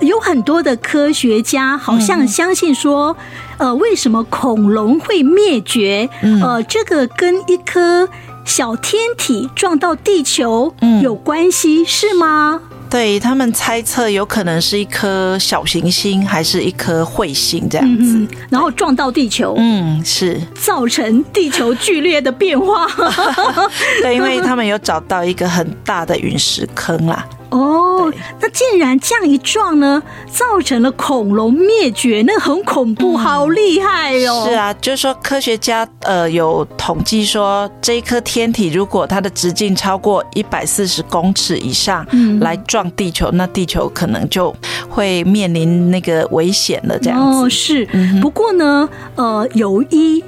有很多的科学家好像相信说，嗯、呃，为什么恐龙会灭绝？嗯、呃，这个跟一颗小天体撞到地球有关系，嗯、是吗？对，他们猜测有可能是一颗小行星，还是一颗彗星这样子，嗯，然后撞到地球，嗯，是造成地球剧烈的变化。对，因为 他们有找到一个很大的陨石坑啦。哦，那竟然这样一撞呢，造成了恐龙灭绝，那很恐怖，嗯、好厉害哦！是啊，就是说科学家呃有统计说，这一颗天体如果它的直径超过一百四十公尺以上，嗯，来撞地球，那地球可能就会面临那个危险了。这样子哦，是。嗯、不过呢，呃，有一。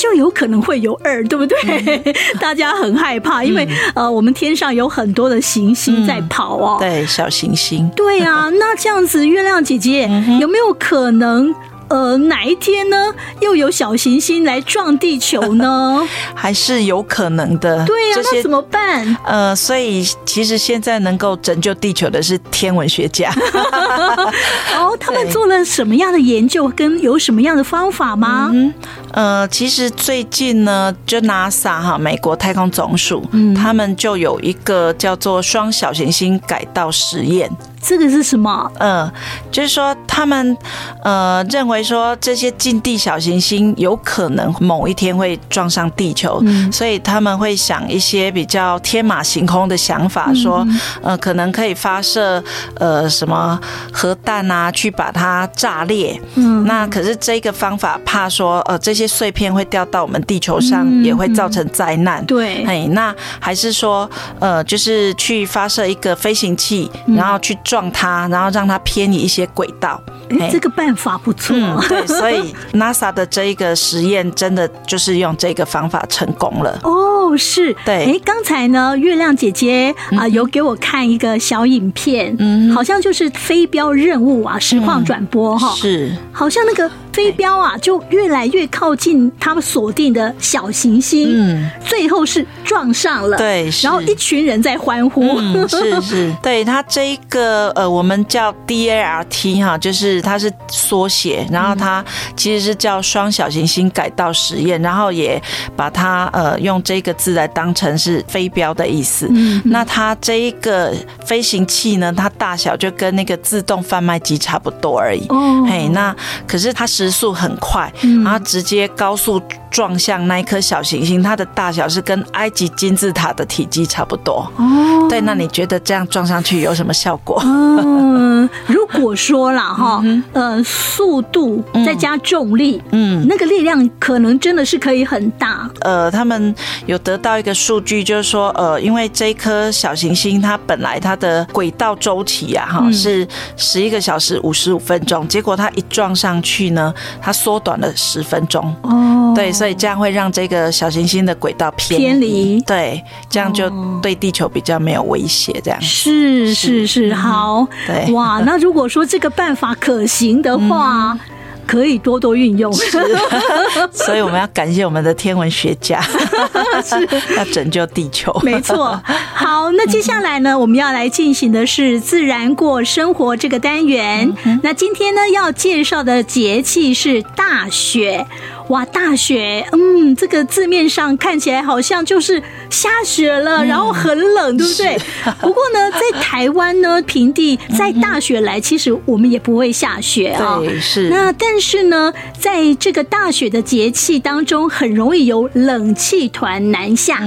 就有可能会有二，对不对？嗯、大家很害怕，因为、嗯、呃，我们天上有很多的行星在跑哦。嗯、对，小行星。对啊，那这样子，月亮姐姐、嗯、有没有可能？呃，哪一天呢？又有小行星来撞地球呢？还是有可能的。对呀、啊，那怎么办？呃，所以其实现在能够拯救地球的是天文学家。哦，他们做了什么样的研究？跟有什么样的方法吗？嗯，呃，其实最近呢，就 NASA 哈，美国太空总署，嗯，他们就有一个叫做双小行星改道实验。这个是什么？嗯，就是说他们呃认为说这些近地小行星有可能某一天会撞上地球，嗯、所以他们会想一些比较天马行空的想法，说呃可能可以发射呃什么核弹啊，去把它炸裂。嗯，那可是这个方法怕说呃这些碎片会掉到我们地球上，也会造成灾难。对，哎，那还是说呃就是去发射一个飞行器，然后去。撞它，然后让它偏移一些轨道。哎，这个办法不错。嗯，对，所以 NASA 的这一个实验真的就是用这个方法成功了。哦，是。对。哎，刚才呢，月亮姐姐啊，有给我看一个小影片，嗯，好像就是飞镖任务啊，实况转播哈。是。好像那个。飞镖啊，就越来越靠近他们锁定的小行星，嗯，最后是撞上了，对，然后一群人在欢呼，嗯、是是，对，它这一个呃，我们叫 DART 哈，就是它是缩写，然后它其实是叫双小行星改道实验，然后也把它呃用这个字来当成是飞镖的意思。嗯，那它这一个飞行器呢，它大小就跟那个自动贩卖机差不多而已。哦，嘿，那可是它时速很快，然后直接高速撞向那一颗小行星，它的大小是跟埃及金字塔的体积差不多。哦，对，那你觉得这样撞上去有什么效果？嗯，如果说了哈，呃，速度再加重力，嗯，那个力量可能真的是可以很大。呃，他们有得到一个数据，就是说，呃，因为这一颗小行星它本来它的轨道周期啊，哈，是十一个小时五十五分钟，结果它一撞上去呢。它缩短了十分钟。哦，对，所以这样会让这个小行星的轨道偏偏离，对，这样就对地球比较没有威胁。这样。是是是，好，对。哇，那如果说这个办法可行的话。嗯可以多多运用，是，所以我们要感谢我们的天文学家，是 要拯救地球。没错。好，那接下来呢，我们要来进行的是自然过生活这个单元。那今天呢，要介绍的节气是大雪。哇，大雪，嗯，这个字面上看起来好像就是下雪了，然后很冷，对不对？不过呢，在台湾呢，平地在大雪来，其实我们也不会下雪啊。对，是。那但是呢，在这个大雪的节气当中，很容易有冷气团南下。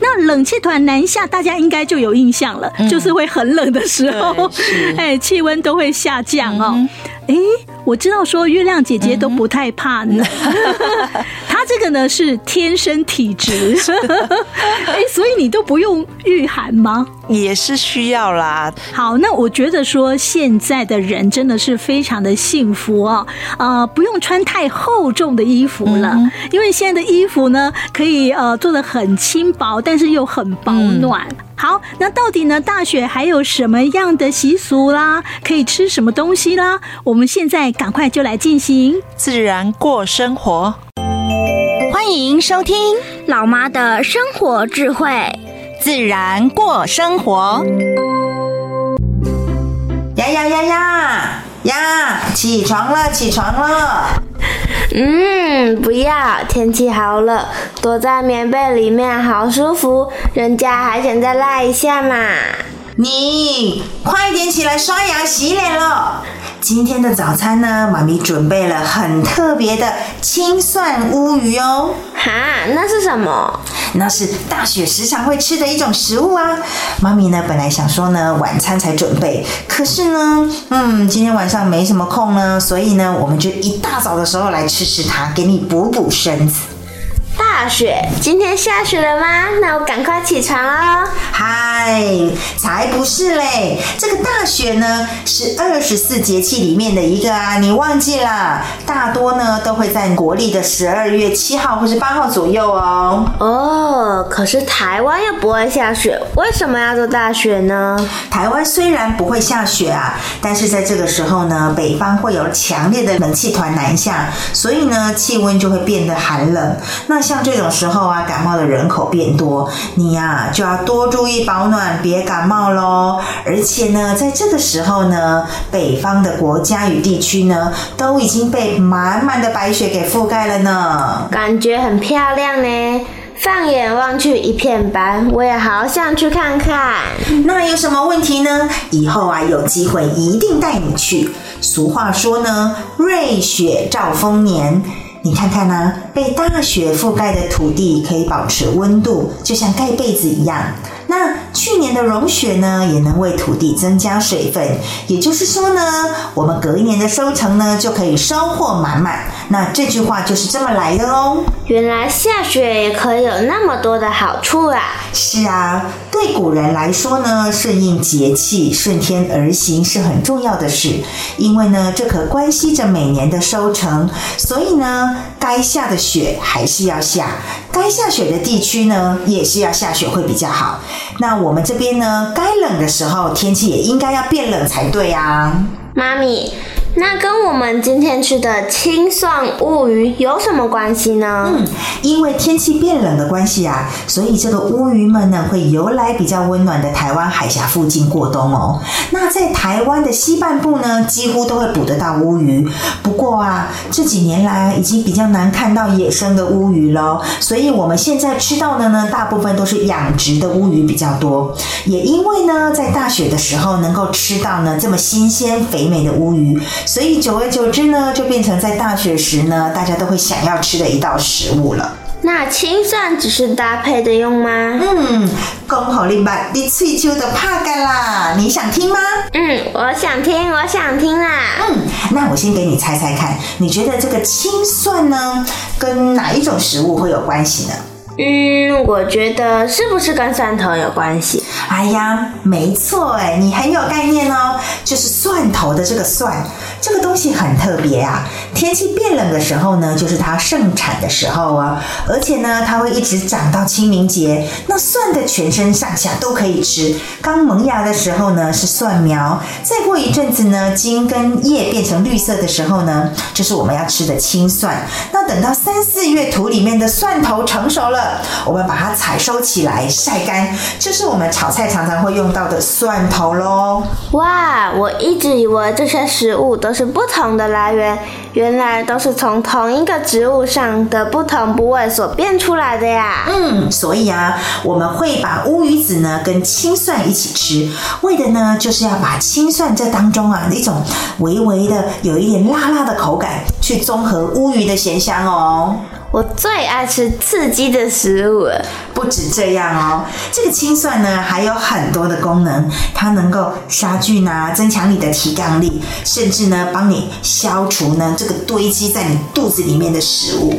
那冷气团南下，大家应该就有印象了，就是会很冷的时候，哎，气温都会下降哦。哎，我知道说月亮姐姐都不太怕冷，她 这个呢是天生体质，哎，所以你都不用御寒吗？也是需要啦。好，那我觉得说现在的人真的是非常的幸福哦，呃，不用穿太厚重的衣服了，嗯、因为现在的衣服呢可以呃做的很轻薄，但是又很保暖。嗯、好，那到底呢大雪还有什么样的习俗啦？可以吃什么东西啦？我们现在赶快就来进行自然过生活。欢迎收听老妈的生活智慧。自然过生活。呀呀呀呀呀！起床了，起床了。嗯，不要，天气好冷，躲在棉被里面好舒服。人家还想再赖一下嘛。你快点起来刷牙洗脸了。今天的早餐呢，妈咪准备了很特别的青蒜乌鱼哦。哈，那是什么？那是大雪时常会吃的一种食物啊。妈咪呢，本来想说呢，晚餐才准备，可是呢，嗯，今天晚上没什么空呢，所以呢，我们就一大早的时候来吃吃它，给你补补身子。大雪，今天下雪了吗？那我赶快起床哦。嗨，才不是嘞！这个大雪呢，是二十四节气里面的一个啊，你忘记了？大多呢都会在国历的十二月七号或是八号左右哦。哦，可是台湾又不会下雪，为什么要做大雪呢？台湾虽然不会下雪啊，但是在这个时候呢，北方会有强烈的冷气团南下，所以呢，气温就会变得寒冷。那像这种时候啊，感冒的人口变多，你呀、啊、就要多注意保暖，别感冒喽。而且呢，在这个时候呢，北方的国家与地区呢，都已经被满满的白雪给覆盖了呢，感觉很漂亮呢。放眼望去一片白，我也好想去看看。那有什么问题呢？以后啊，有机会一定带你去。俗话说呢，瑞雪兆丰年。你看看呢、啊，被大雪覆盖的土地可以保持温度，就像盖被子一样。那去年的融雪呢，也能为土地增加水分，也就是说呢，我们隔一年的收成呢，就可以收获满满。那这句话就是这么来的喽。原来下雪也可以有那么多的好处啊！是啊，对古人来说呢，顺应节气、顺天而行是很重要的事，因为呢，这可关系着每年的收成，所以呢，该下的雪还是要下，该下雪的地区呢，也是要下雪会比较好。那我我们这边呢，该冷的时候，天气也应该要变冷才对啊，妈咪。那跟我们今天吃的青蒜乌鱼有什么关系呢？嗯，因为天气变冷的关系啊，所以这个乌鱼们呢会游来比较温暖的台湾海峡附近过冬哦。那在台湾的西半部呢，几乎都会捕得到乌鱼。不过啊，这几年来已经比较难看到野生的乌鱼了，所以我们现在吃到的呢，大部分都是养殖的乌鱼比较多。也因为呢，在大雪的时候能够吃到呢这么新鲜肥美的乌鱼。所以久而久之呢，就变成在大雪时呢，大家都会想要吃的一道食物了。那青蒜只是搭配的用吗？嗯，讲好你把你喙须的怕干啦，你想听吗？嗯，我想听，我想听啦。嗯，那我先给你猜猜看，你觉得这个青蒜呢，跟哪一种食物会有关系呢？嗯，我觉得是不是跟蒜头有关系？哎呀，没错哎，你很有概念哦，就是蒜头的这个蒜，这个东西很特别啊。天气变冷的时候呢，就是它盛产的时候啊，而且呢，它会一直长到清明节。那蒜的全身上下都可以吃。刚萌芽的时候呢，是蒜苗，再过一阵子呢，茎跟叶变成绿色的时候呢，就是我们要吃的青蒜。那等到三四月土里面的蒜头成熟了。我们把它采收起来晒干，就是我们炒菜常常会用到的蒜头喽。哇，我一直以为这些食物都是不同的来源，原来都是从同一个植物上的不同部位所变出来的呀。嗯，所以啊，我们会把乌鱼子呢跟青蒜一起吃，为的呢就是要把青蒜这当中啊一种微微的有一点辣辣的口感，去综合乌鱼的咸香哦。我最爱吃刺激的食物了。不止这样哦，这个青蒜呢还有很多的功能，它能够杀菌啊，增强你的提抗力，甚至呢帮你消除呢这个堆积在你肚子里面的食物。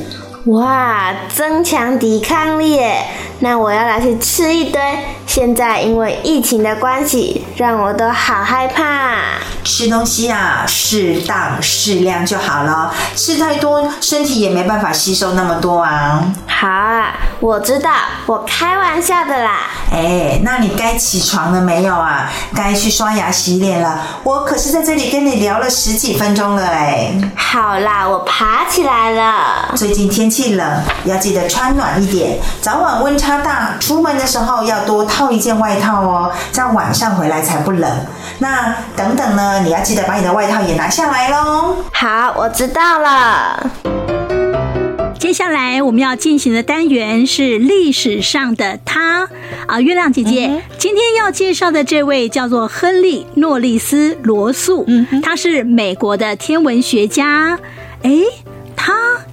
哇，增强抵抗力耶！那我要来去吃一堆。现在因为疫情的关系，让我都好害怕。吃东西啊，适当适量就好了，吃太多身体也没办法吸收那么多啊。好啊，我知道，我开玩笑的啦。哎，那你该起床了没有啊？该去刷牙洗脸了。我可是在这里跟你聊了十几分钟了哎。好啦，我爬起来了。最近天气冷，要记得穿暖一点。早晚温差大，出门的时候要多套一件外套哦，这样晚上回来才不冷。那等等呢，你要记得把你的外套也拿下来喽。好，我知道了。接下来我们要进行的单元是历史上的他啊，月亮姐姐，嗯、今天要介绍的这位叫做亨利·诺里斯·罗素，嗯，他是美国的天文学家，哎，他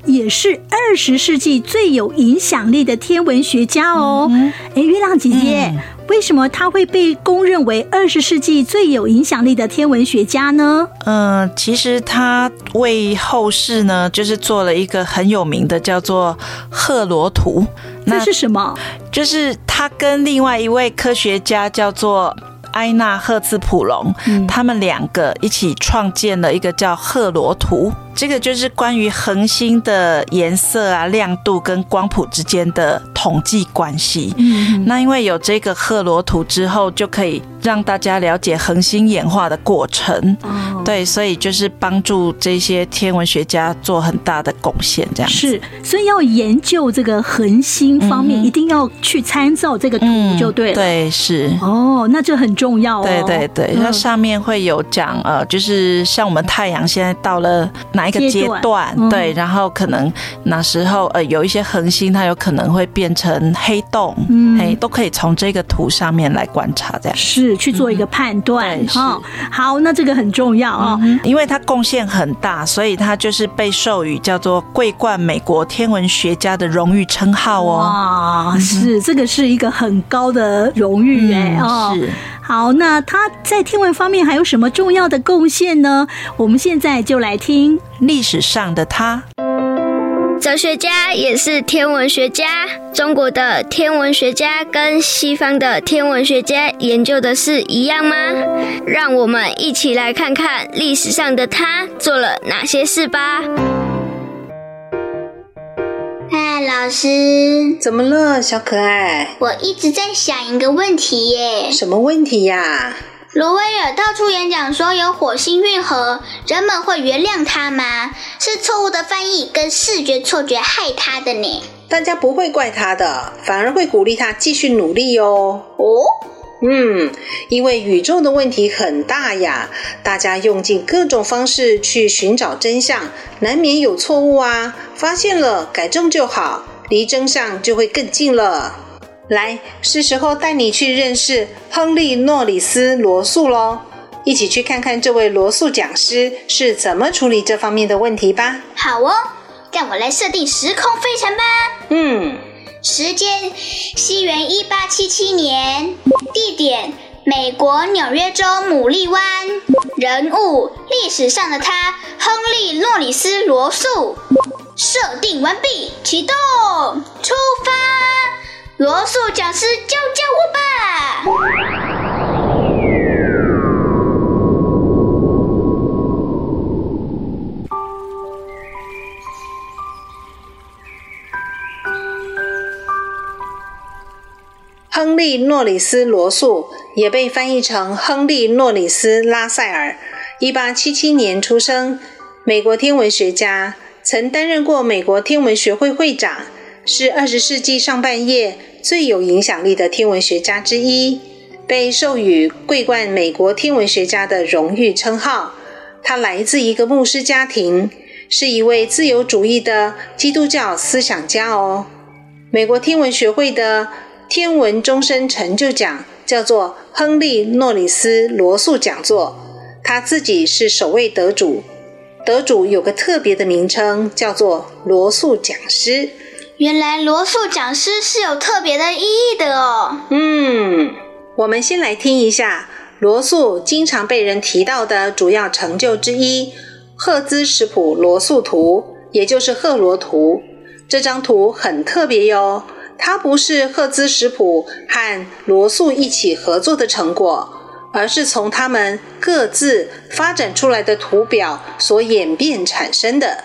也是二十世纪最有影响力的天文学家哦，哎，月亮姐姐。嗯为什么他会被公认为二十世纪最有影响力的天文学家呢？嗯、呃，其实他为后世呢，就是做了一个很有名的叫做赫罗图。那是什么？就是他跟另外一位科学家叫做埃纳赫兹普隆，嗯、他们两个一起创建了一个叫赫罗图。这个就是关于恒星的颜色啊、亮度跟光谱之间的统计关系。嗯，那因为有这个赫罗图之后，就可以让大家了解恒星演化的过程。哦，对，所以就是帮助这些天文学家做很大的贡献。这样是，所以要研究这个恒星方面，嗯、一定要去参照这个图就对了。嗯、对，是。哦，那这很重要哦。对对对，那、嗯、上面会有讲呃，就是像我们太阳现在到了哪。一个阶段？嗯、对，然后可能那时候呃，有一些恒星，它有可能会变成黑洞，嗯，嘿，都可以从这个图上面来观察，这样是去做一个判断哈、嗯。好，那这个很重要啊、哦嗯，因为它贡献很大，所以它就是被授予叫做桂冠美国天文学家的荣誉称号哦。哇，是这个是一个很高的荣誉哎、嗯、哦。是。好，那他在天文方面还有什么重要的贡献呢？我们现在就来听历史上的他。哲学家也是天文学家。中国的天文学家跟西方的天文学家研究的是一样吗？让我们一起来看看历史上的他做了哪些事吧。嗨，老师，怎么了，小可爱？我一直在想一个问题耶。什么问题呀？罗威尔到处演讲说有火星运河，人们会原谅他吗？是错误的翻译跟视觉错觉害他的呢？大家不会怪他的，反而会鼓励他继续努力哟。哦。嗯，因为宇宙的问题很大呀，大家用尽各种方式去寻找真相，难免有错误啊。发现了，改正就好，离真相就会更近了。来，是时候带你去认识亨利·诺里斯·罗素喽，一起去看看这位罗素讲师是怎么处理这方面的问题吧。好哦，让我来设定时空飞船吧。嗯。时间：西元一八七七年。地点：美国纽约州牡蛎湾。人物：历史上的他，亨利·诺里斯·罗素。设定完毕，启动，出发！罗素讲师教教我吧。亨利·诺里斯·罗素也被翻译成亨利·诺里斯·拉塞尔，一八七七年出生，美国天文学家，曾担任过美国天文学会会长，是二十世纪上半叶最有影响力的天文学家之一，被授予桂冠美国天文学家的荣誉称号。他来自一个牧师家庭，是一位自由主义的基督教思想家哦。美国天文学会的。天文终身成就奖叫做亨利·诺里斯·罗素讲座，他自己是首位得主。得主有个特别的名称，叫做罗素讲师。原来罗素讲师是有特别的意义的哦。嗯，我们先来听一下罗素经常被人提到的主要成就之一——赫兹史普罗素图，也就是赫罗图。这张图很特别哟，它不是赫兹史普和罗素一起合作的成果，而是从他们各自发展出来的图表所演变产生的。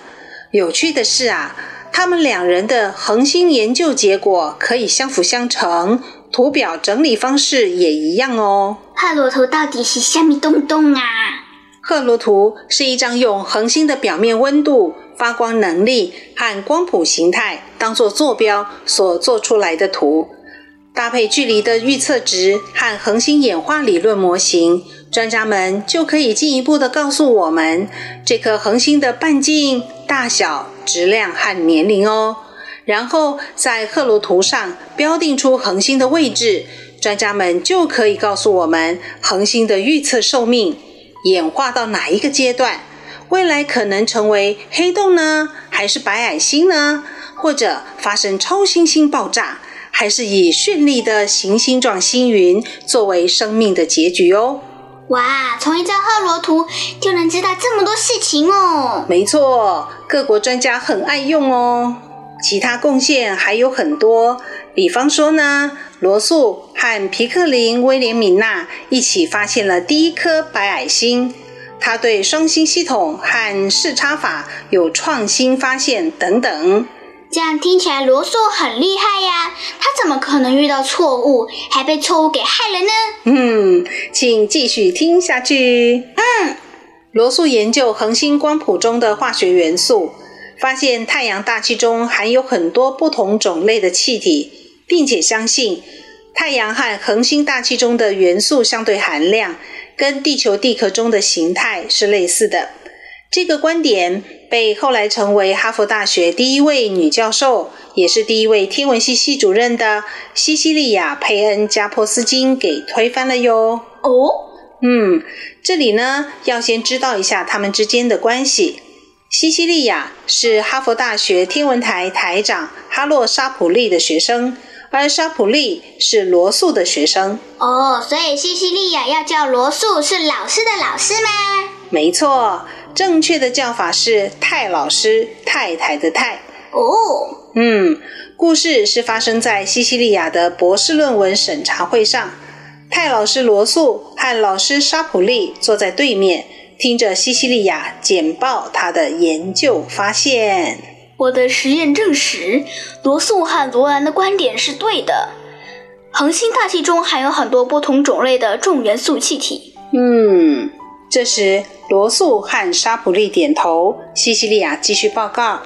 有趣的是啊，他们两人的恒星研究结果可以相辅相成，图表整理方式也一样哦。赫罗图到底是虾米东东啊？赫罗图是一张用恒星的表面温度、发光能力和光谱形态当做坐标所做出来的图，搭配距离的预测值和恒星演化理论模型，专家们就可以进一步的告诉我们这颗恒星的半径、大小、质量和年龄哦。然后在赫罗图上标定出恒星的位置，专家们就可以告诉我们恒星的预测寿命。演化到哪一个阶段？未来可能成为黑洞呢？还是白矮星呢？或者发生超新星爆炸？还是以绚丽的行星状星云作为生命的结局哦？哇，从一张赫罗图就能知道这么多事情哦！没错，各国专家很爱用哦。其他贡献还有很多，比方说呢，罗素和皮克林、威廉米纳一起发现了第一颗白矮星，他对双星系统和视差法有创新发现等等。这样听起来罗素很厉害呀，他怎么可能遇到错误，还被错误给害了呢？嗯，请继续听下去。嗯，罗素研究恒星光谱中的化学元素。发现太阳大气中含有很多不同种类的气体，并且相信太阳和恒星大气中的元素相对含量跟地球地壳中的形态是类似的。这个观点被后来成为哈佛大学第一位女教授，也是第一位天文系系主任的西西利亚·佩恩·加波斯金给推翻了哟。哦，嗯，这里呢要先知道一下他们之间的关系。西西利亚是哈佛大学天文台台长哈洛沙普利的学生，而沙普利是罗素的学生。哦，所以西西利亚要叫罗素是老师的老师吗？没错，正确的叫法是太老师，太太的太。哦，嗯，故事是发生在西西利亚的博士论文审查会上，泰老师罗素和老师沙普利坐在对面。听着西西利亚简报他的研究发现，我的实验证实罗素和罗兰的观点是对的。恒星大气中含有很多不同种类的重元素气体。嗯，这时罗素和沙普利点头，西西利亚继续报告。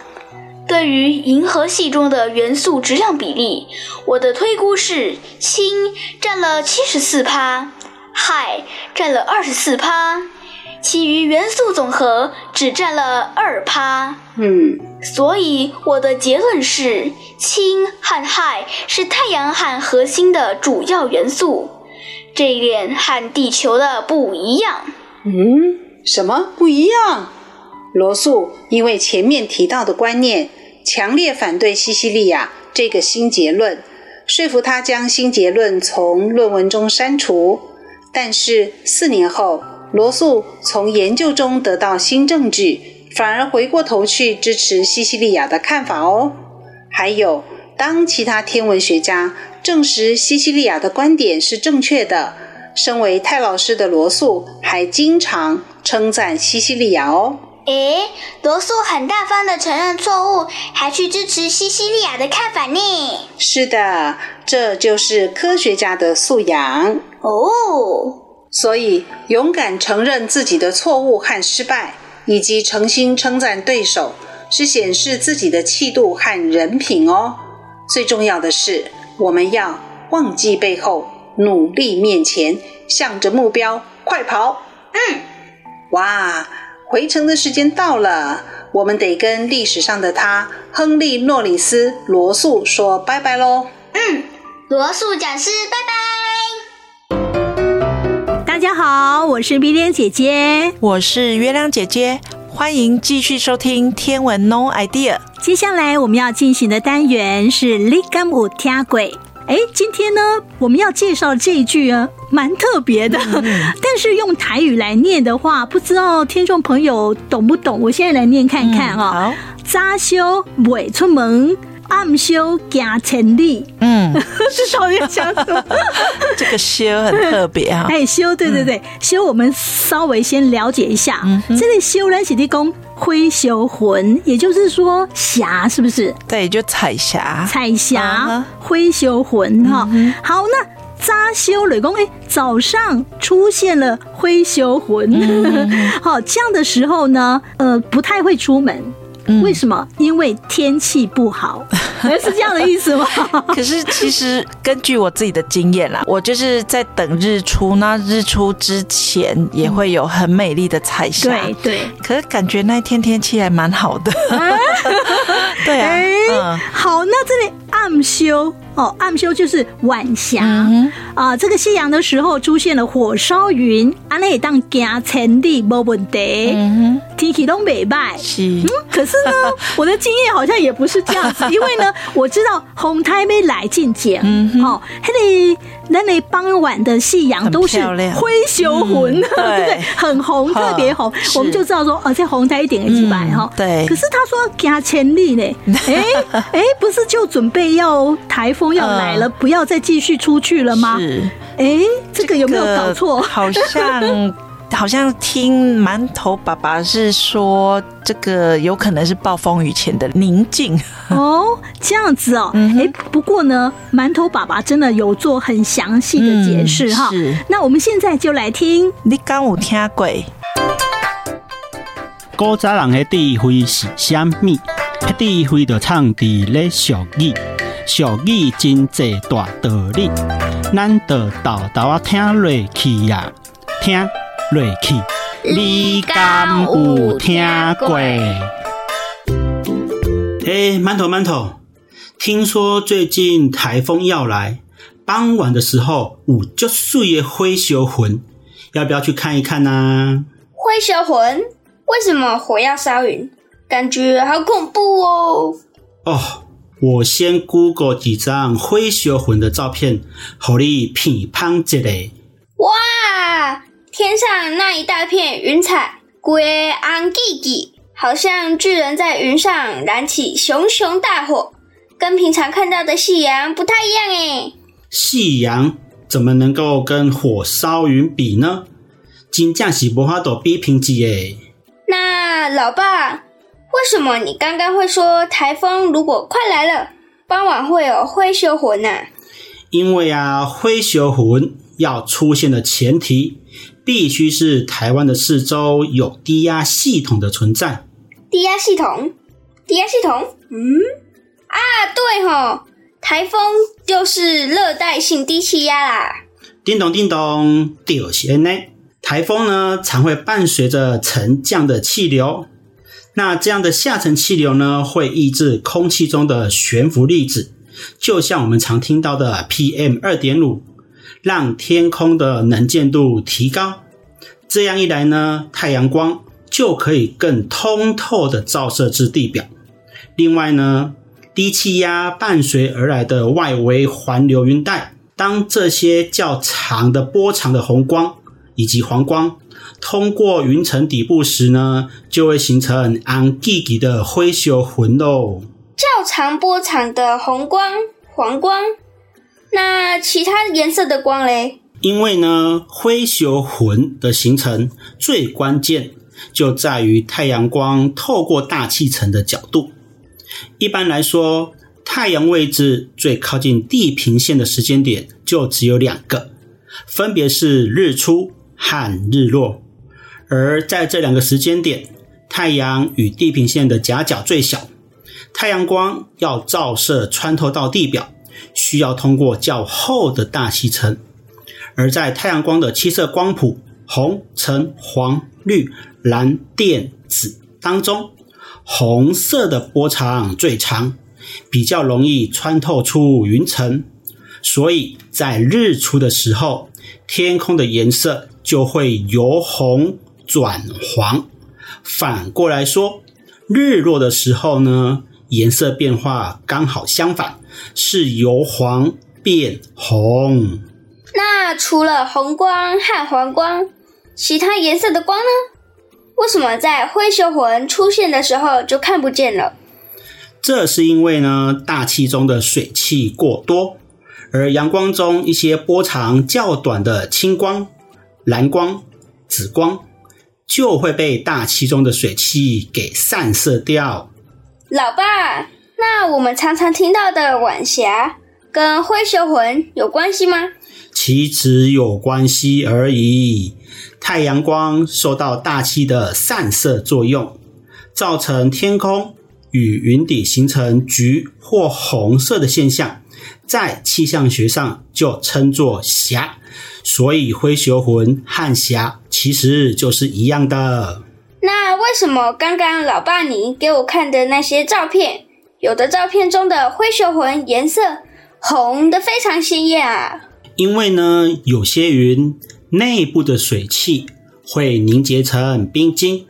对于银河系中的元素质量比例，我的推估是氢占了七十四趴，氦占了二十四趴。其余元素总和只占了二趴。嗯，所以我的结论是，氢和氦是太阳和核心的主要元素。这一点和地球的不一样。嗯，什么不一样？罗素因为前面提到的观念，强烈反对西西利亚这个新结论，说服他将新结论从论文中删除。但是四年后。罗素从研究中得到新证据，反而回过头去支持西西利亚的看法哦。还有，当其他天文学家证实西西利亚的观点是正确的，身为泰老师的罗素还经常称赞西西利亚哦。诶，罗素很大方的承认错误，还去支持西西利亚的看法呢。是的，这就是科学家的素养哦。所以，勇敢承认自己的错误和失败，以及诚心称赞对手，是显示自己的气度和人品哦。最重要的是，我们要忘记背后，努力面前，向着目标快跑。嗯，哇，回程的时间到了，我们得跟历史上的他——亨利·诺里斯·罗素说拜拜喽。嗯，罗素讲师，拜拜。大家好，我是碧莲姐姐，我是月亮姐姐，欢迎继续收听《天文 No idea》。接下来我们要进行的单元是立竿有听过。哎，今天呢，我们要介绍这一句啊，蛮特别的。嗯、但是用台语来念的话，不知道听众朋友懂不懂？我现在来念看看啊、哦。早修未出门，暗修行千里，嗯，这到底讲什么？这个修很特别哈。哎，修，对对对，修，我们稍微先了解一下。这个修呢是的公灰修魂，也就是说霞，是不是？对，就彩霞，彩霞，灰修魂哈。好，那扎修雷公，哎，早上出现了灰修魂，好，这样的时候呢，呃，不太会出门。为什么？因为天气不好，是这样的意思吗？可是其实根据我自己的经验啦，我就是在等日出，那日出之前也会有很美丽的彩霞。对对。可是感觉那一天天气还蛮好的。对啊。嗯。好，那这里暗修哦，暗修就是晚霞啊。这个夕阳的时候出现了火烧云，安内当行千里没问题。天气都美败。是。嗯，可是。呢，我的经验好像也不是这样子，因为呢，我知道红台没来进节，哦，那里那里傍晚的夕阳都是灰熊魂，对不对？很红，特别红，我们就知道说，哦，这红台一点一几百哈。对。可是他说加千里呢，哎哎，不是就准备要台风要来了，不要再继续出去了吗？是。哎，这个有没有搞错？好像。好像听馒头爸爸是说，这个有可能是暴风雨前的宁静 哦，这样子哦。哎、不过呢，馒头爸爸真的有做很详细的解释哈。是，那我们现在就来听。你刚有听过？古早人的智慧是虾米？智慧就藏伫咧俗语，俗语真济大道理，咱就豆豆啊听落去呀，听。落去，你敢有听过？哎，馒头馒头，听说最近台风要来，傍晚的时候有足水的灰烧魂，要不要去看一看呢、啊？火烧云？为什么火要烧云？感觉好恐怖哦！哦，我先 Google 几张火烧云的照片，给你评判一下。哇！天上那一大片云彩，规红记记，好像巨人在云上燃起熊熊大火，跟平常看到的夕阳不太一样诶。夕阳怎么能够跟火烧云比呢？真正是无法度比平级诶。那老爸，为什么你刚刚会说台风如果快来了，傍晚会有灰熊魂呢？因为啊，灰熊魂要出现的前提。必须是台湾的四周有低压系统的存在。低压系统，低压系统，嗯，啊，对吼，台风就是热带性低气压啦。叮咚叮咚，就是呢。台风呢，常会伴随着沉降的气流。那这样的下沉气流呢，会抑制空气中的悬浮粒子，就像我们常听到的 PM 二点五。让天空的能见度提高，这样一来呢，太阳光就可以更通透的照射至地表。另外呢，低气压伴随而来的外围环流云带，当这些较长的波长的红光以及黄光通过云层底部时呢，就会形成红记记的灰球魂喽。较长波长的红光、黄光。那其他颜色的光嘞？因为呢，灰球魂的形成最关键就在于太阳光透过大气层的角度。一般来说，太阳位置最靠近地平线的时间点就只有两个，分别是日出和日落。而在这两个时间点，太阳与地平线的夹角最小，太阳光要照射穿透到地表。需要通过较厚的大气层，而在太阳光的七色光谱红、橙、黄、绿、蓝、靛、紫当中，红色的波长最长，比较容易穿透出云层，所以在日出的时候，天空的颜色就会由红转黄。反过来说，日落的时候呢，颜色变化刚好相反。是由黄变红。那除了红光和黄光，其他颜色的光呢？为什么在火烧云出现的时候就看不见了？这是因为呢，大气中的水汽过多，而阳光中一些波长较短的青光、蓝光、紫光就会被大气中的水汽给散射掉。老爸，那我们常常听到的晚霞跟灰熊魂有关系吗？其实有关系而已。太阳光受到大气的散射作用，造成天空与云底形成橘或红色的现象，在气象学上就称作霞。所以灰熊魂和霞其实就是一样的。那为什么刚刚老爸你给我看的那些照片，有的照片中的灰熊魂颜色红得非常鲜艳啊？因为呢，有些云内部的水汽会凝结成冰晶，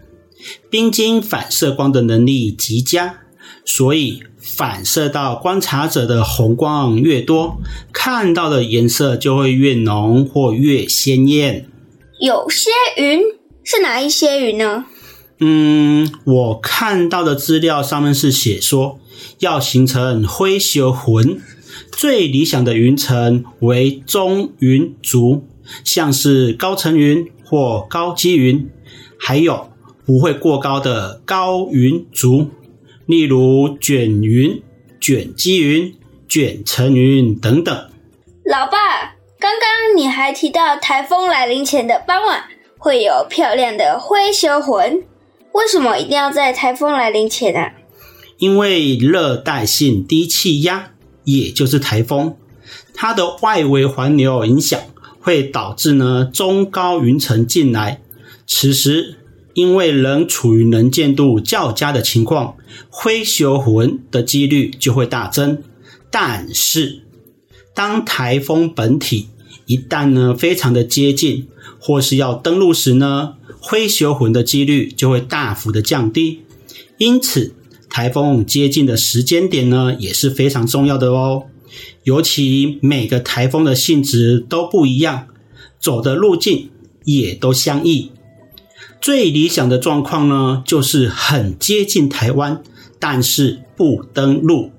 冰晶反射光的能力极佳，所以反射到观察者的红光越多，看到的颜色就会越浓或越鲜艳。有些云是哪一些云呢？嗯，我看到的资料上面是写说，要形成灰熊魂。最理想的云层为中云族，像是高层云或高积云，还有不会过高的高云族，例如卷云、卷积云、卷层云等等。老爸，刚刚你还提到台风来临前的傍晚会有漂亮的灰熊魂，为什么一定要在台风来临前啊？因为热带性低气压。也就是台风，它的外围环流影响会导致呢中高云层进来。此时，因为人处于能见度较佳的情况，灰熊魂的几率就会大增。但是，当台风本体一旦呢非常的接近，或是要登陆时呢，灰熊魂的几率就会大幅的降低。因此，台风接近的时间点呢，也是非常重要的哦。尤其每个台风的性质都不一样，走的路径也都相异。最理想的状况呢，就是很接近台湾，但是不登陆。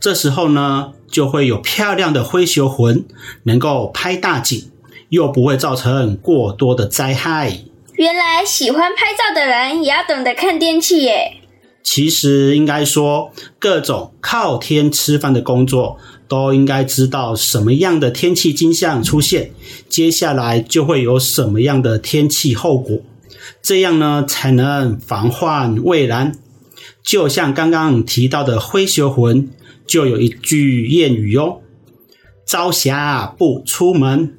这时候呢，就会有漂亮的灰熊魂，能够拍大景，又不会造成过多的灾害。原来喜欢拍照的人也要懂得看天气耶。其实应该说，各种靠天吃饭的工作都应该知道什么样的天气景象出现，接下来就会有什么样的天气后果，这样呢才能防患未然。就像刚刚提到的灰熊魂，就有一句谚语哦：“朝霞不出门，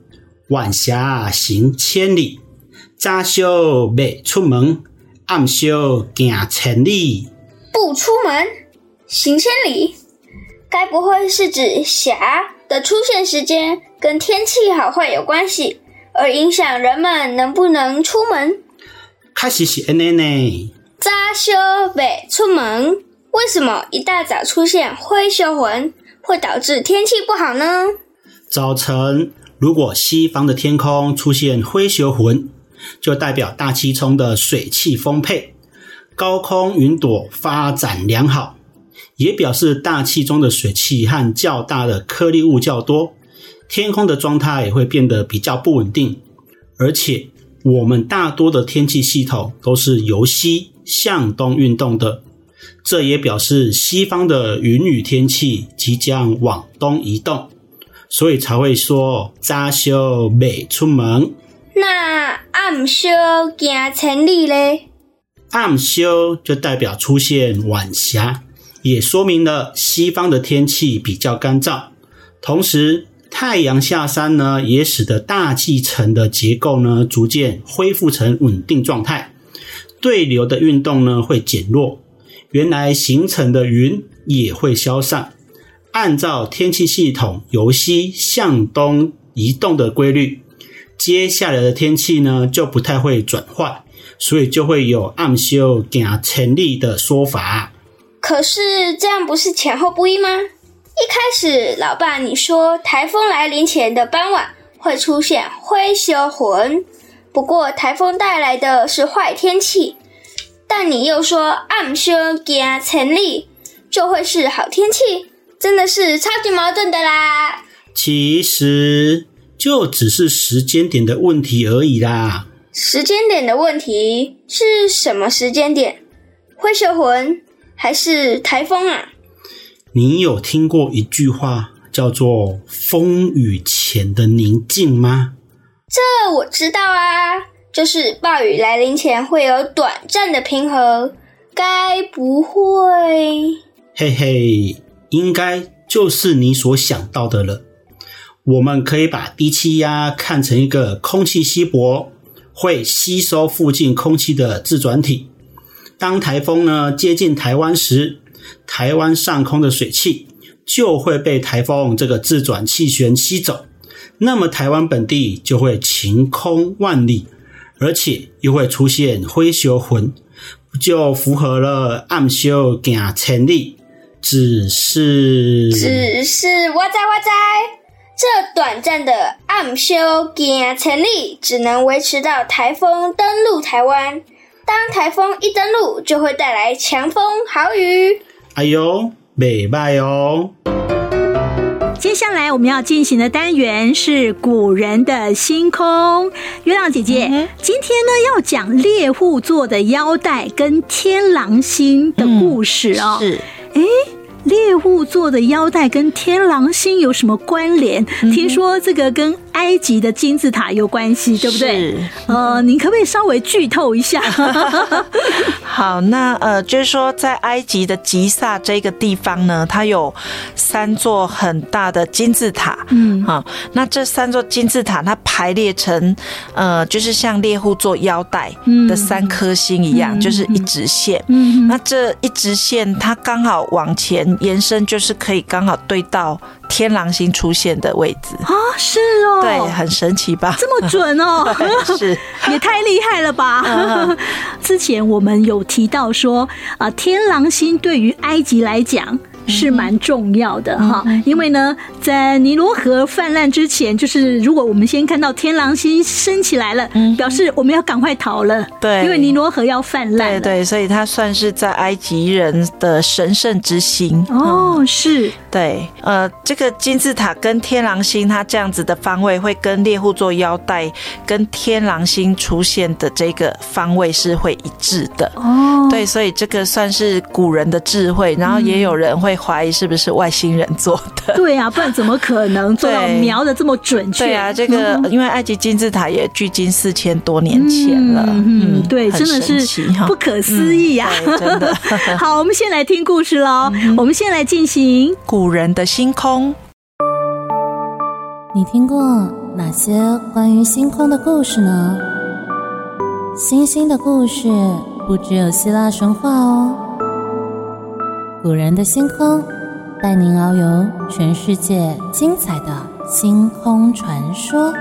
晚霞行千里；早休未出门，暗休行千里。”不出门，行千里，该不会是指霞的出现时间跟天气好坏有关系，而影响人们能不能出门？确实是安尼呢。早休未出门，为什么一大早出现灰熊魂会导致天气不好呢？早晨，如果西方的天空出现灰熊魂，就代表大气中的水汽丰沛。高空云朵发展良好，也表示大气中的水汽和较大的颗粒物较多，天空的状态也会变得比较不稳定。而且，我们大多的天气系统都是由西向东运动的，这也表示西方的云雨天气即将往东移动，所以才会说早休未出门。那暗修行千里嘞？暗修就代表出现晚霞，也说明了西方的天气比较干燥。同时，太阳下山呢，也使得大气层的结构呢逐渐恢复成稳定状态，对流的运动呢会减弱，原来形成的云也会消散。按照天气系统由西向东移动的规律，接下来的天气呢就不太会转换。所以就会有暗休行千里的说法。可是这样不是前后不一吗？一开始老爸你说台风来临前的傍晚会出现灰修魂，不过台风带来的是坏天气。但你又说暗修加成立，就会是好天气，真的是超级矛盾的啦。其实就只是时间点的问题而已啦。时间点的问题是什么时间点？灰熊魂还是台风啊？你有听过一句话叫做“风雨前的宁静”吗？这我知道啊，就是暴雨来临前会有短暂的平和，该不会？嘿嘿，应该就是你所想到的了。我们可以把低气压看成一个空气稀薄，会吸收附近空气的自转体。当台风呢接近台湾时，台湾上空的水汽就会被台风这个自转气旋吸走，那么台湾本地就会晴空万里，而且又会出现火烧云，不就符合了暗修行千里？只是，只是我知我知，这短暂的暗修行千里只能维持到台风登陆台湾。当台风一登陆，就会带来强风豪雨。哎呦，美拜哦！接下来我们要进行的单元是古人的星空。月亮姐姐，嗯、今天呢要讲猎户座的腰带跟天狼星的故事哦。是，哎。猎户座的腰带跟天狼星有什么关联？嗯、听说这个跟埃及的金字塔有关系，对不对？是呃，您可不可以稍微剧透一下？好，那呃，就是说在埃及的吉萨这个地方呢，它有三座很大的金字塔。嗯，好，那这三座金字塔它排列成呃，就是像猎户座腰带的三颗星一样，嗯、就是一直线。嗯，那这一直线它刚好往前。延伸就是可以刚好对到天狼星出现的位置啊，是哦，对，很神奇吧？这么准哦，是 也太厉害了吧？嗯、之前我们有提到说啊，天狼星对于埃及来讲。是蛮重要的哈，因为呢，在尼罗河泛滥之前，就是如果我们先看到天狼星升起来了，表示我们要赶快逃了。对，因为尼罗河要泛滥。对对，所以它算是在埃及人的神圣之星。哦，是。对，呃，这个金字塔跟天狼星，它这样子的方位会跟猎户座腰带跟天狼星出现的这个方位是会一致的。哦，对，所以这个算是古人的智慧，然后也有人会。怀疑是不是外星人做的？对啊，不然怎么可能做到瞄的这么准确？对啊，这个因为埃及金字塔也距今四千多年前了。嗯，嗯对，真的是不可思议啊！嗯、真的。好，我们先来听故事喽。嗯、我们先来进行古古人的星空。你听过哪些关于星空的故事呢？星星的故事不只有希腊神话哦。古人的星空，带您遨游全世界精彩的星空传说。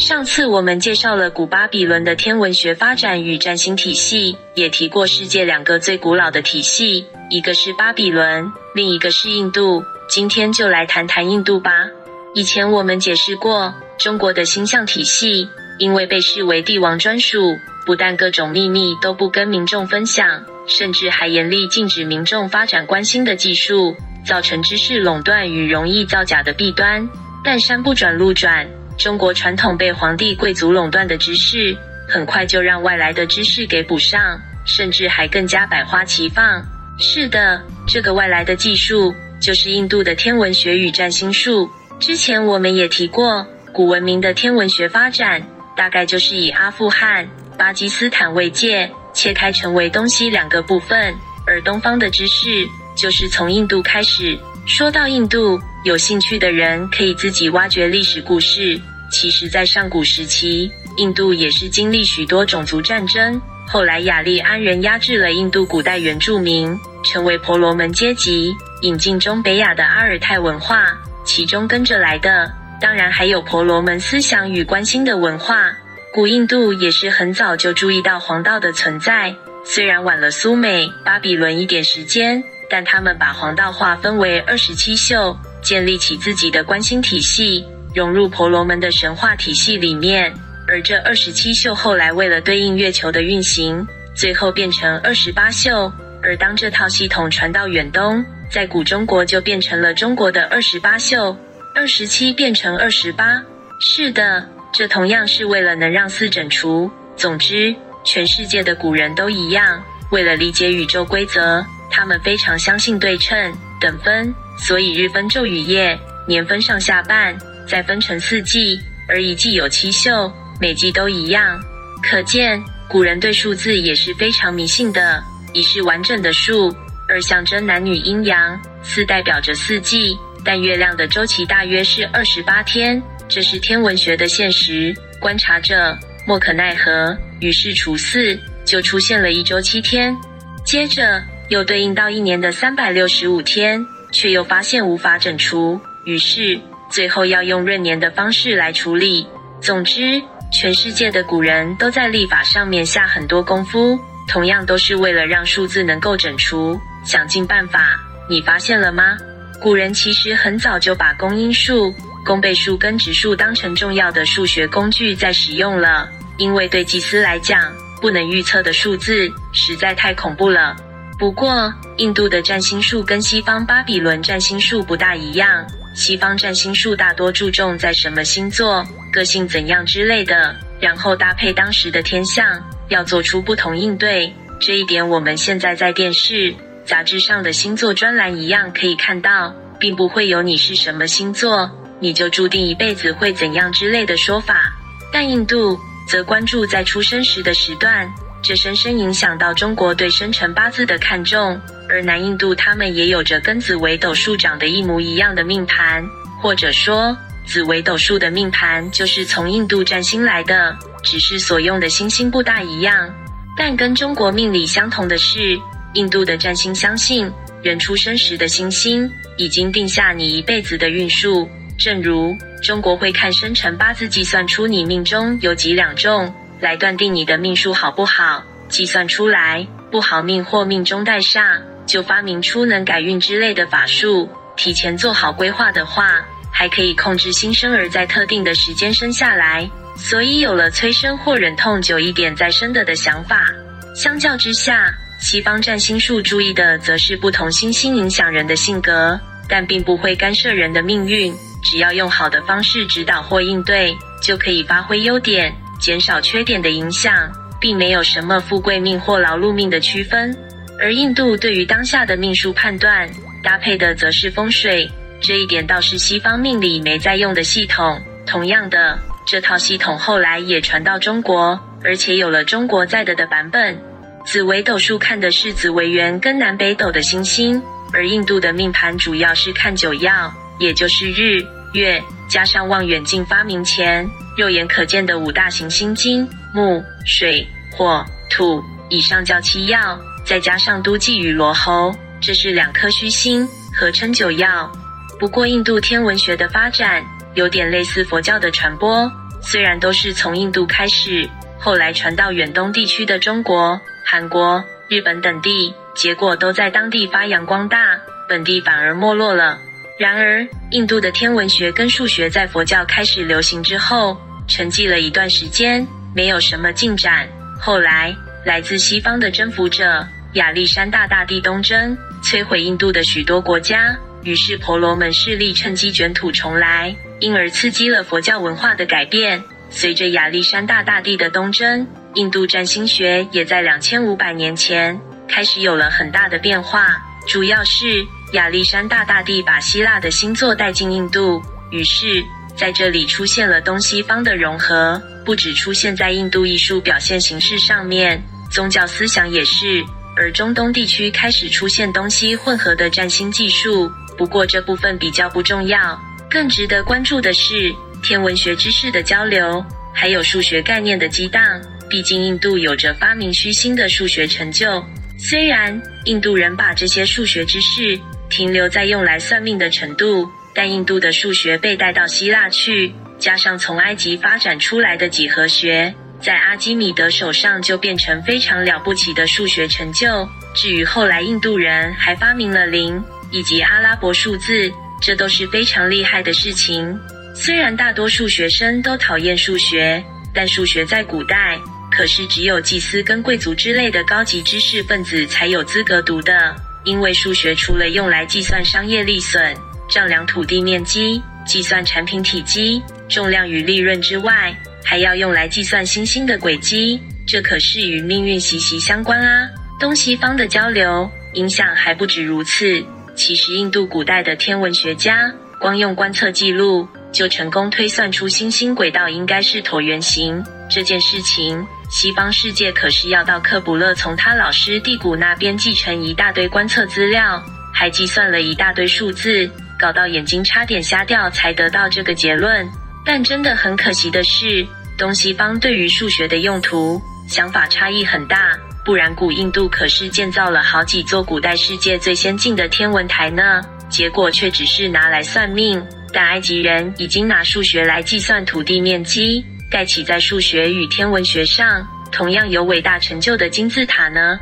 上次我们介绍了古巴比伦的天文学发展与占星体系，也提过世界两个最古老的体系，一个是巴比伦，另一个是印度。今天就来谈谈印度吧。以前我们解释过，中国的星象体系，因为被视为帝王专属。不但各种秘密都不跟民众分享，甚至还严厉禁止民众发展观星的技术，造成知识垄断与容易造假的弊端。但山不转路转，中国传统被皇帝贵族垄断的知识，很快就让外来的知识给补上，甚至还更加百花齐放。是的，这个外来的技术就是印度的天文学与占星术。之前我们也提过，古文明的天文学发展，大概就是以阿富汗。巴基斯坦为界，切开成为东西两个部分，而东方的知识就是从印度开始。说到印度，有兴趣的人可以自己挖掘历史故事。其实，在上古时期，印度也是经历许多种族战争。后来，雅利安人压制了印度古代原住民，成为婆罗门阶级，引进中北亚的阿尔泰文化。其中跟着来的，当然还有婆罗门思想与关心的文化。古印度也是很早就注意到黄道的存在，虽然晚了苏美、巴比伦一点时间，但他们把黄道划分为二十七宿，建立起自己的观星体系，融入婆罗门的神话体系里面。而这二十七宿后来为了对应月球的运行，最后变成二十八宿。而当这套系统传到远东，在古中国就变成了中国的二十八宿，二十七变成二十八。是的，这同样是为了能让四整除。总之，全世界的古人都一样，为了理解宇宙规则，他们非常相信对称、等分，所以日分昼与夜，年分上下半，再分成四季，而一季有七宿，每季都一样。可见，古人对数字也是非常迷信的。一是完整的数，二象征男女阴阳，四代表着四季，但月亮的周期大约是二十八天，这是天文学的现实。观察者，莫可奈何，于是除四，就出现了一周七天。接着又对应到一年的三百六十五天，却又发现无法整除，于是最后要用闰年的方式来处理。总之，全世界的古人都在历法上面下很多功夫。同样都是为了让数字能够整除，想尽办法。你发现了吗？古人其实很早就把公因数、公倍数跟质数当成重要的数学工具在使用了。因为对祭司来讲，不能预测的数字实在太恐怖了。不过，印度的占星术跟西方巴比伦占星术不大一样。西方占星术大多注重在什么星座、个性怎样之类的，然后搭配当时的天象。要做出不同应对，这一点我们现在在电视、杂志上的星座专栏一样可以看到，并不会有你是什么星座，你就注定一辈子会怎样之类的说法。但印度则关注在出生时的时段，这深深影响到中国对生辰八字的看重。而南印度他们也有着跟紫微斗数长得一模一样的命盘，或者说紫微斗数的命盘就是从印度占星来的。只是所用的星星不大一样，但跟中国命理相同的是，印度的占星相信人出生时的星星已经定下你一辈子的运数。正如中国会看生辰八字计算出你命中有几两重，来断定你的命数好不好。计算出来不好命或命中带煞，就发明出能改运之类的法术。提前做好规划的话，还可以控制新生儿在特定的时间生下来。所以有了催生或忍痛久一点再生的的想法。相较之下，西方占星术注意的则是不同星星影响人的性格，但并不会干涉人的命运。只要用好的方式指导或应对，就可以发挥优点，减少缺点的影响，并没有什么富贵命或劳碌命的区分。而印度对于当下的命数判断，搭配的则是风水，这一点倒是西方命理没在用的系统。同样的。这套系统后来也传到中国，而且有了中国在的的版本。紫微斗数看的是紫微垣跟南北斗的星星，而印度的命盘主要是看九曜，也就是日、月，加上望远镜发明前肉眼可见的五大行星金木水火土，以上叫七曜，再加上都济与罗睺，这是两颗虚星，合称九曜。不过，印度天文学的发展有点类似佛教的传播。虽然都是从印度开始，后来传到远东地区的中国、韩国、日本等地，结果都在当地发扬光大，本地反而没落了。然而，印度的天文学跟数学在佛教开始流行之后，沉寂了一段时间，没有什么进展。后来，来自西方的征服者亚历山大大帝东征，摧毁印度的许多国家，于是婆罗门势力趁机卷土重来。因而刺激了佛教文化的改变。随着亚历山大大帝的东征，印度占星学也在两千五百年前开始有了很大的变化。主要是亚历山大大帝把希腊的星座带进印度，于是在这里出现了东西方的融合。不只出现在印度艺术表现形式上面，宗教思想也是。而中东地区开始出现东西混合的占星技术，不过这部分比较不重要。更值得关注的是天文学知识的交流，还有数学概念的激荡。毕竟印度有着发明虚星的数学成就。虽然印度人把这些数学知识停留在用来算命的程度，但印度的数学被带到希腊去，加上从埃及发展出来的几何学，在阿基米德手上就变成非常了不起的数学成就。至于后来印度人还发明了零以及阿拉伯数字。这都是非常厉害的事情。虽然大多数学生都讨厌数学，但数学在古代可是只有祭司跟贵族之类的高级知识分子才有资格读的。因为数学除了用来计算商业利损、丈量土地面积、计算产品体积、重量与利润之外，还要用来计算星星的轨迹。这可是与命运息息相关啊！东西方的交流影响还不止如此。其实，印度古代的天文学家光用观测记录，就成功推算出星星轨道应该是椭圆形。这件事情，西方世界可是要到克卜勒从他老师蒂谷那边继承一大堆观测资料，还计算了一大堆数字，搞到眼睛差点瞎掉，才得到这个结论。但真的很可惜的是，东西方对于数学的用途想法差异很大。不然，古印度可是建造了好几座古代世界最先进的天文台呢，结果却只是拿来算命。但埃及人已经拿数学来计算土地面积，盖起在数学与天文学上同样有伟大成就的金字塔呢。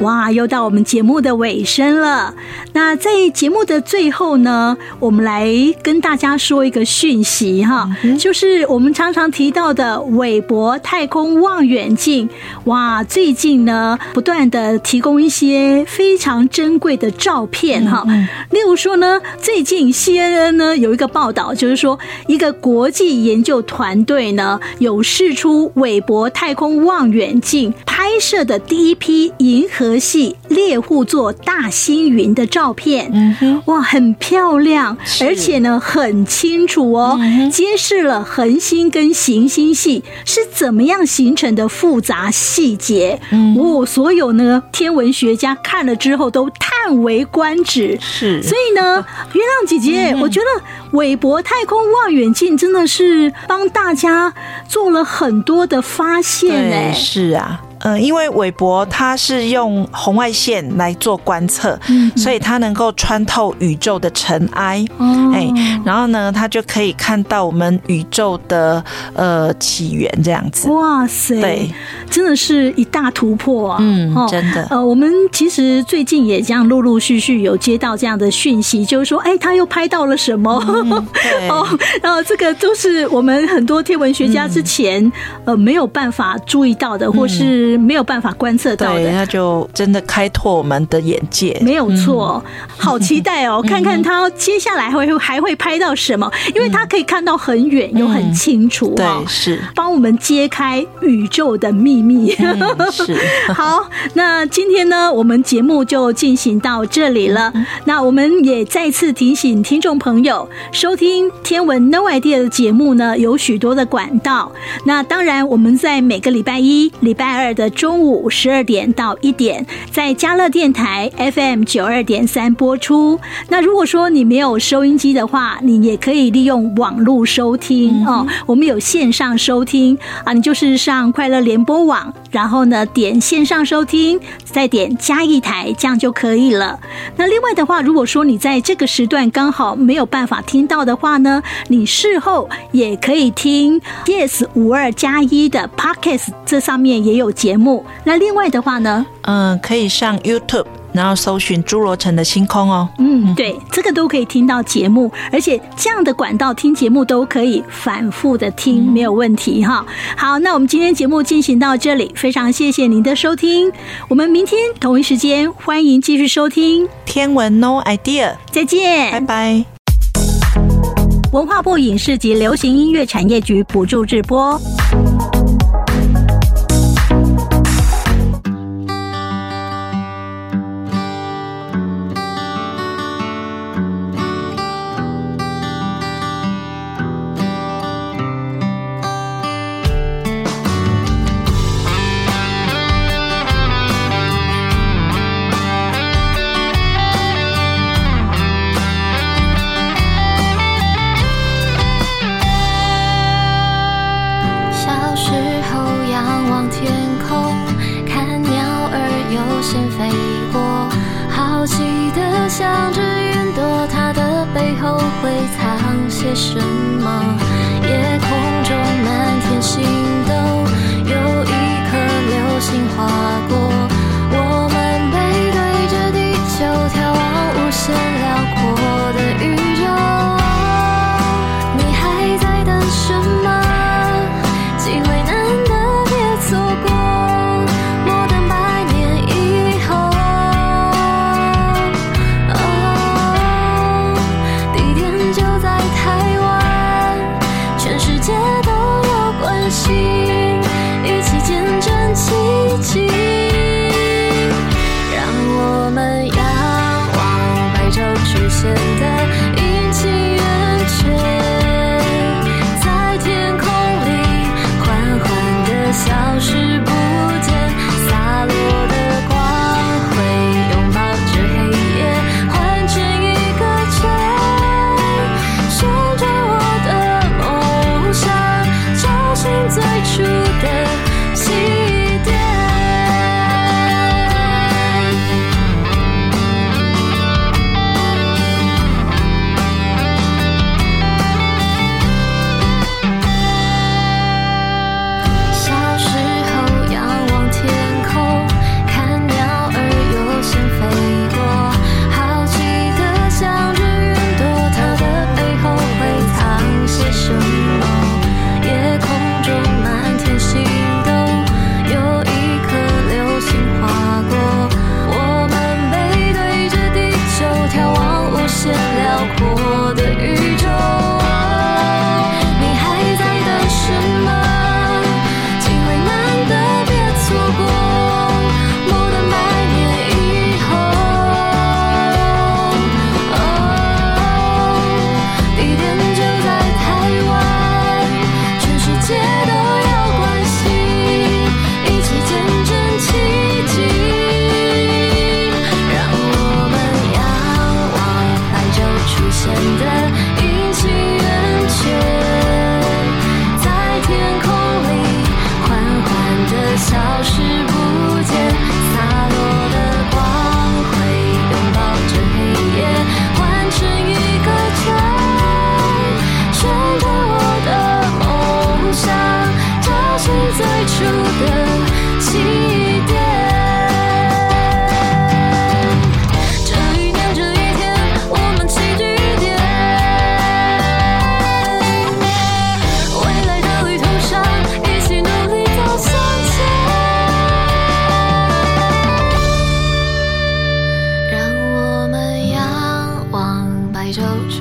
哇，又到我们节目的尾声了。那在节目的最后呢，我们来跟大家说一个讯息哈，就是我们常常提到的韦伯太空望远镜。哇，最近呢，不断的提供一些非常珍贵的照片哈。例如说呢，最近 CNN 呢有一个报道，就是说一个国际研究团队呢有试出韦伯太空望远镜拍摄的第一批银河。系猎户座大星云的照片，嗯，哇，很漂亮，而且呢很清楚哦，嗯、揭示了恒星跟行星系是怎么样形成的复杂细节。嗯，哦，所有呢天文学家看了之后都叹为观止。是，所以呢，月亮姐姐，嗯、我觉得韦伯太空望远镜真的是帮大家做了很多的发现。哎，是啊。嗯，因为韦伯他是用红外线来做观测，嗯、所以它能够穿透宇宙的尘埃，哎、哦，然后呢，他就可以看到我们宇宙的呃起源这样子。哇塞，对，真的是一大突破啊！嗯，真的。呃，我们其实最近也这样陆陆续续有接到这样的讯息，就是说，哎，他又拍到了什么？嗯、对哦，然后这个都是我们很多天文学家之前、嗯、呃没有办法注意到的，或是。没有办法观测到的，那就真的开拓我们的眼界。没有错，嗯、好期待哦！看看他接下来会还会拍到什么，因为他可以看到很远又很清楚，对，是帮我们揭开宇宙的秘密。嗯、是 好，那今天呢，我们节目就进行到这里了。那我们也再次提醒听众朋友，收听天文 No Idea 的节目呢，有许多的管道。那当然，我们在每个礼拜一、礼拜二。的中午十二点到一点，在嘉乐电台 FM 九二点三播出。那如果说你没有收音机的话，你也可以利用网络收听哦。我们有线上收听啊，你就是上快乐联播网，然后呢点线上收听，再点加一台，这样就可以了。那另外的话，如果说你在这个时段刚好没有办法听到的话呢，你事后也可以听 Yes 五二加一的 Podcast，这上面也有节目，那另外的话呢，嗯，可以上 YouTube，然后搜寻侏罗城的星空哦。嗯，对，这个都可以听到节目，而且这样的管道听节目都可以反复的听，没有问题哈。好，那我们今天节目进行到这里，非常谢谢您的收听，我们明天同一时间欢迎继续收听天文 No Idea，再见，拜拜。文化部影视及流行音乐产业局补助直播。流星飞过，好奇的想着云朵，它的背后会藏些什么？夜空中满天星斗，有一颗流星划过。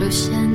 出现